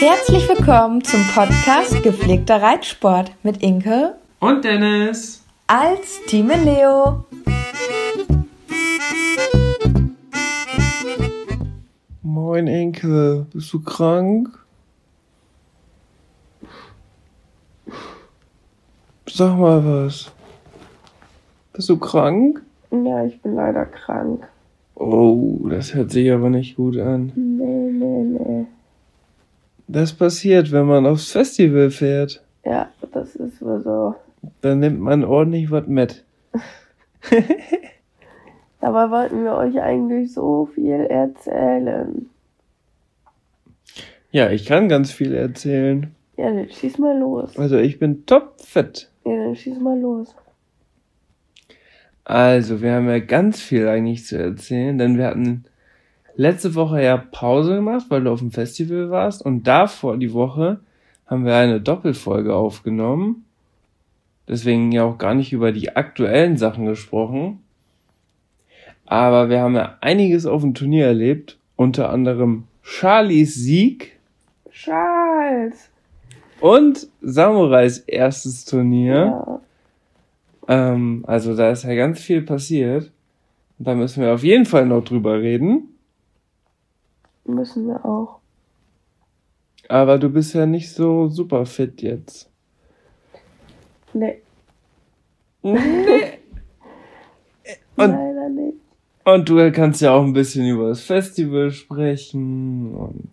Herzlich willkommen zum Podcast Gepflegter Reitsport mit Inke und Dennis als Team Leo. Moin Inke, bist du krank? Sag mal was. Bist du krank? Ja, ich bin leider krank. Oh, das hört sich aber nicht gut an. Nee, nee, nee. Das passiert, wenn man aufs Festival fährt. Ja, das ist wohl so. Dann nimmt man ordentlich was mit. Dabei wollten wir euch eigentlich so viel erzählen. Ja, ich kann ganz viel erzählen. Ja, dann schieß mal los. Also ich bin topfit. Ja, dann schieß mal los. Also, wir haben ja ganz viel eigentlich zu erzählen, denn wir hatten letzte Woche ja Pause gemacht, weil du auf dem Festival warst und davor die Woche haben wir eine Doppelfolge aufgenommen. Deswegen ja auch gar nicht über die aktuellen Sachen gesprochen. Aber wir haben ja einiges auf dem Turnier erlebt, unter anderem Charlies Sieg. Charles! Und Samurais erstes Turnier. Ja. Ähm, also da ist ja ganz viel passiert. Da müssen wir auf jeden Fall noch drüber reden. Müssen wir auch. Aber du bist ja nicht so super fit jetzt. Nee. Nee. Und, Leider nicht. Und du kannst ja auch ein bisschen über das Festival sprechen und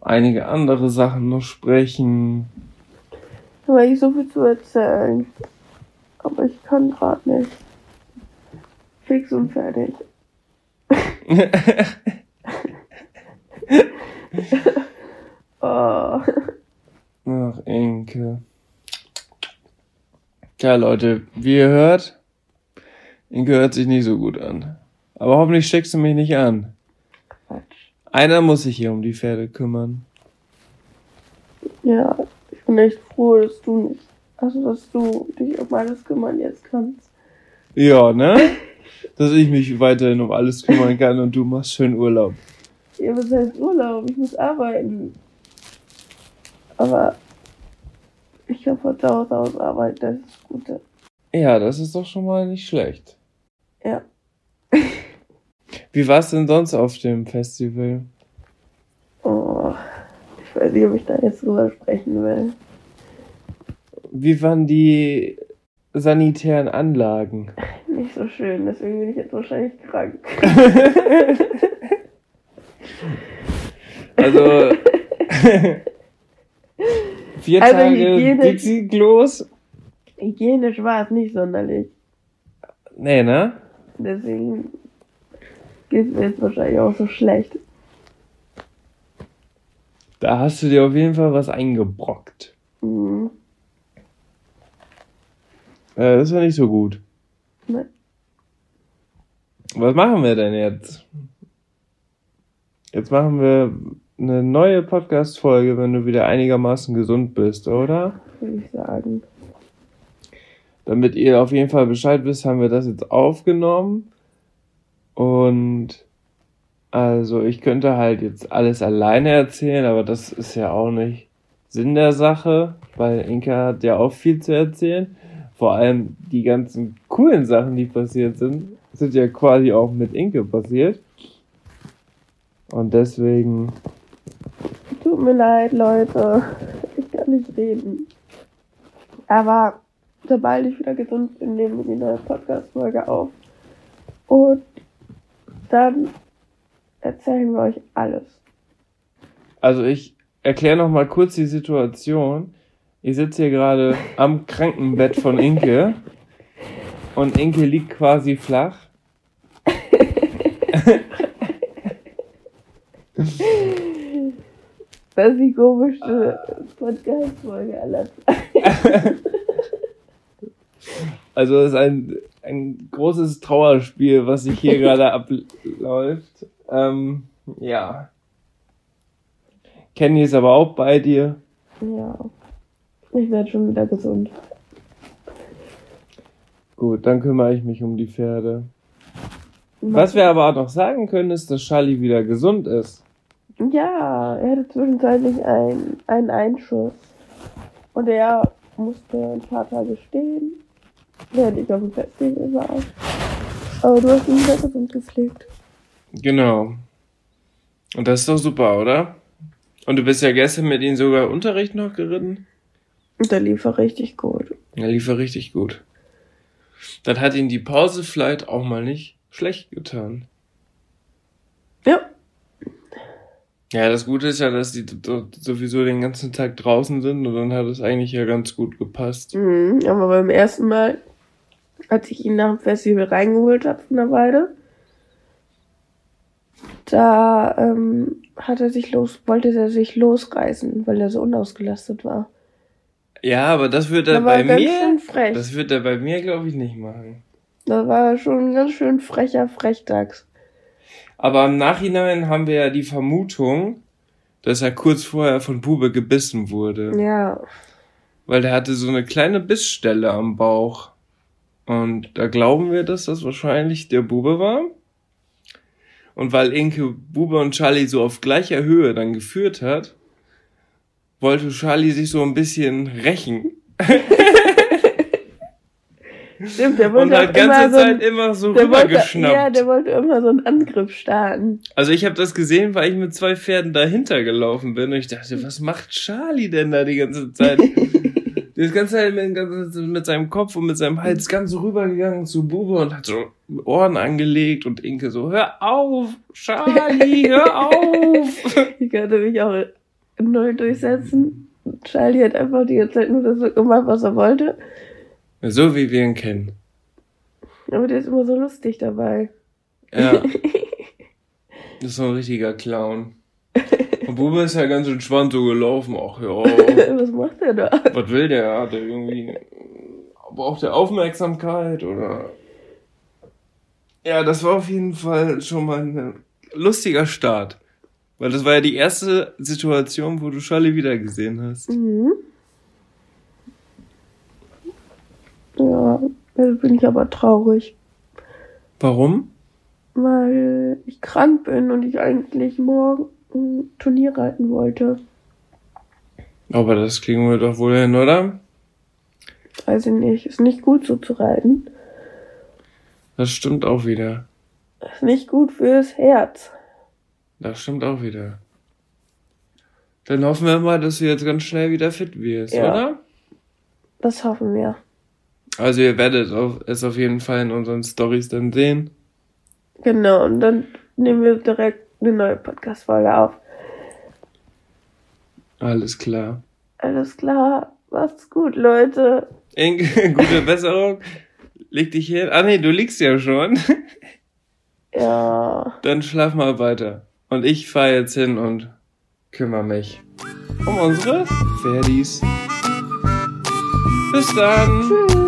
einige andere Sachen noch sprechen. Weil ich so viel zu erzählen. Aber ich kann gerade nicht. Fix und fertig. oh. Ach, Inke. Ja, Leute, wie ihr hört, Inke hört sich nicht so gut an. Aber hoffentlich steckst du mich nicht an. Quatsch. Einer muss sich hier um die Pferde kümmern. Ja, ich bin echt froh, dass du nicht, also dass du dich um alles kümmern jetzt kannst. Ja, ne? Dass ich mich weiterhin um alles kümmern kann und du machst schön Urlaub. Ja, was heißt Urlaub? Ich muss arbeiten. Aber ich kann von zu Hause aus arbeiten, das ist das Gute. Ja, das ist doch schon mal nicht schlecht. Ja. Wie war es denn sonst auf dem Festival? Oh, ich weiß nicht, ob ich da jetzt drüber sprechen will. Wie waren die sanitären Anlagen? Nicht so schön, deswegen bin ich jetzt wahrscheinlich krank. Also vier Also Tage Hygiene- Dixie-Klos? Hygienisch war es nicht sonderlich. Nee, ne? Deswegen geht mir jetzt wahrscheinlich auch so schlecht. Da hast du dir auf jeden Fall was eingebrockt. Mhm. Äh, das war nicht so gut. Ne. Was machen wir denn jetzt? Jetzt machen wir eine neue Podcast-Folge, wenn du wieder einigermaßen gesund bist, oder? Würde ich sagen. Damit ihr auf jeden Fall Bescheid wisst, haben wir das jetzt aufgenommen. Und also ich könnte halt jetzt alles alleine erzählen, aber das ist ja auch nicht Sinn der Sache, weil Inka hat ja auch viel zu erzählen. Vor allem die ganzen coolen Sachen, die passiert sind, sind ja quasi auch mit Inke passiert. Und deswegen, Tut mir leid, Leute. Ich kann nicht reden. Aber sobald ich wieder gesund bin, nehmen wir die neue Podcast-Folge auf. Und dann erzählen wir euch alles. also ich erkläre noch mal kurz die Situation. Ich sitze hier gerade am Krankenbett von Inke Und Inke liegt quasi flach. Das ist die komischste Podcast-Folge aller Zeiten. Also es ist ein, ein großes Trauerspiel, was sich hier gerade abläuft. Ähm, ja. Kenny ist aber auch bei dir. Ja. Ich werde schon wieder gesund. Gut, dann kümmere ich mich um die Pferde. Was wir aber auch noch sagen können, ist, dass Charlie wieder gesund ist. Ja, er hatte zwischenzeitlich ein, einen Einschuss. Und er musste ein paar Tage stehen, während ich auf dem Festival war. Aber du hast ihn gesund gepflegt. Genau. Und das ist doch super, oder? Und du bist ja gestern mit ihm sogar Unterricht noch geritten? Und der lief er richtig gut. Er lief er richtig gut. Dann hat ihn die Pause vielleicht auch mal nicht schlecht getan. Ja. Ja, das Gute ist ja, dass die sowieso den ganzen Tag draußen sind und dann hat es eigentlich ja ganz gut gepasst. Mhm, aber beim ersten Mal, als ich ihn nach dem Festival reingeholt habe von der Weide, da ähm, hat er sich los, wollte er sich losreißen, weil er so unausgelastet war. Ja, aber das wird er Da bei mir, das wird er bei mir, glaube ich, nicht machen. Da war er schon ein ganz schön frecher Frechdachs. Aber im Nachhinein haben wir ja die Vermutung, dass er kurz vorher von Bube gebissen wurde. Ja. Weil der hatte so eine kleine Bissstelle am Bauch. Und da glauben wir, dass das wahrscheinlich der Bube war. Und weil Inke Bube und Charlie so auf gleicher Höhe dann geführt hat, wollte Charlie sich so ein bisschen rächen. Stimmt, der wollte Und hat ganze immer so Zeit ein, immer so der wollte, rübergeschnappt. ja, der wollte immer so einen Angriff starten. Also ich habe das gesehen, weil ich mit zwei Pferden dahinter gelaufen bin und ich dachte, was macht Charlie denn da die ganze Zeit? Die ist ganze Zeit mit, mit seinem Kopf und mit seinem Hals ganz so rübergegangen zu Bube und hat so Ohren angelegt und Inke so, hör auf, Charlie, hör auf. Ich konnte mich auch null durchsetzen. Charlie hat einfach die ganze Zeit nur das gemacht, was er wollte. So wie wir ihn kennen. Aber der ist immer so lustig dabei. Ja. Das ist so ein richtiger Clown. Und Bube ist ja ganz entspannt so gelaufen. Ach ja, was macht er da? was will der? Hat er irgendwie, braucht er Aufmerksamkeit oder? Ja, das war auf jeden Fall schon mal ein lustiger Start. Weil das war ja die erste Situation, wo du Charlie wiedergesehen hast. Mhm. Ja, jetzt bin ich aber traurig, Warum? weil ich krank bin und ich eigentlich morgen ein Turnier reiten wollte. Aber das kriegen wir doch wohl hin, oder? Weiß ich nicht, ist nicht gut so zu reiten. Das stimmt auch wieder. Ist nicht gut fürs Herz. Das stimmt auch wieder. Dann hoffen wir mal, dass du jetzt ganz schnell wieder fit wirst, Ja. oder? Das hoffen wir. Also ihr werdet es auf jeden Fall in unseren Stories dann sehen. Genau, und dann nehmen wir direkt eine neue Podcast-Folge auf. Alles klar. Alles klar, macht's gut, Leute. Inge, gute Besserung. Leg dich hin. Ah nee, du liegst ja schon. Ja, Dann schlaf mal weiter. Und ich fahr jetzt hin und kümmere mich um unsere Pferdis. Bis dann. tschüss.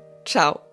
ciao.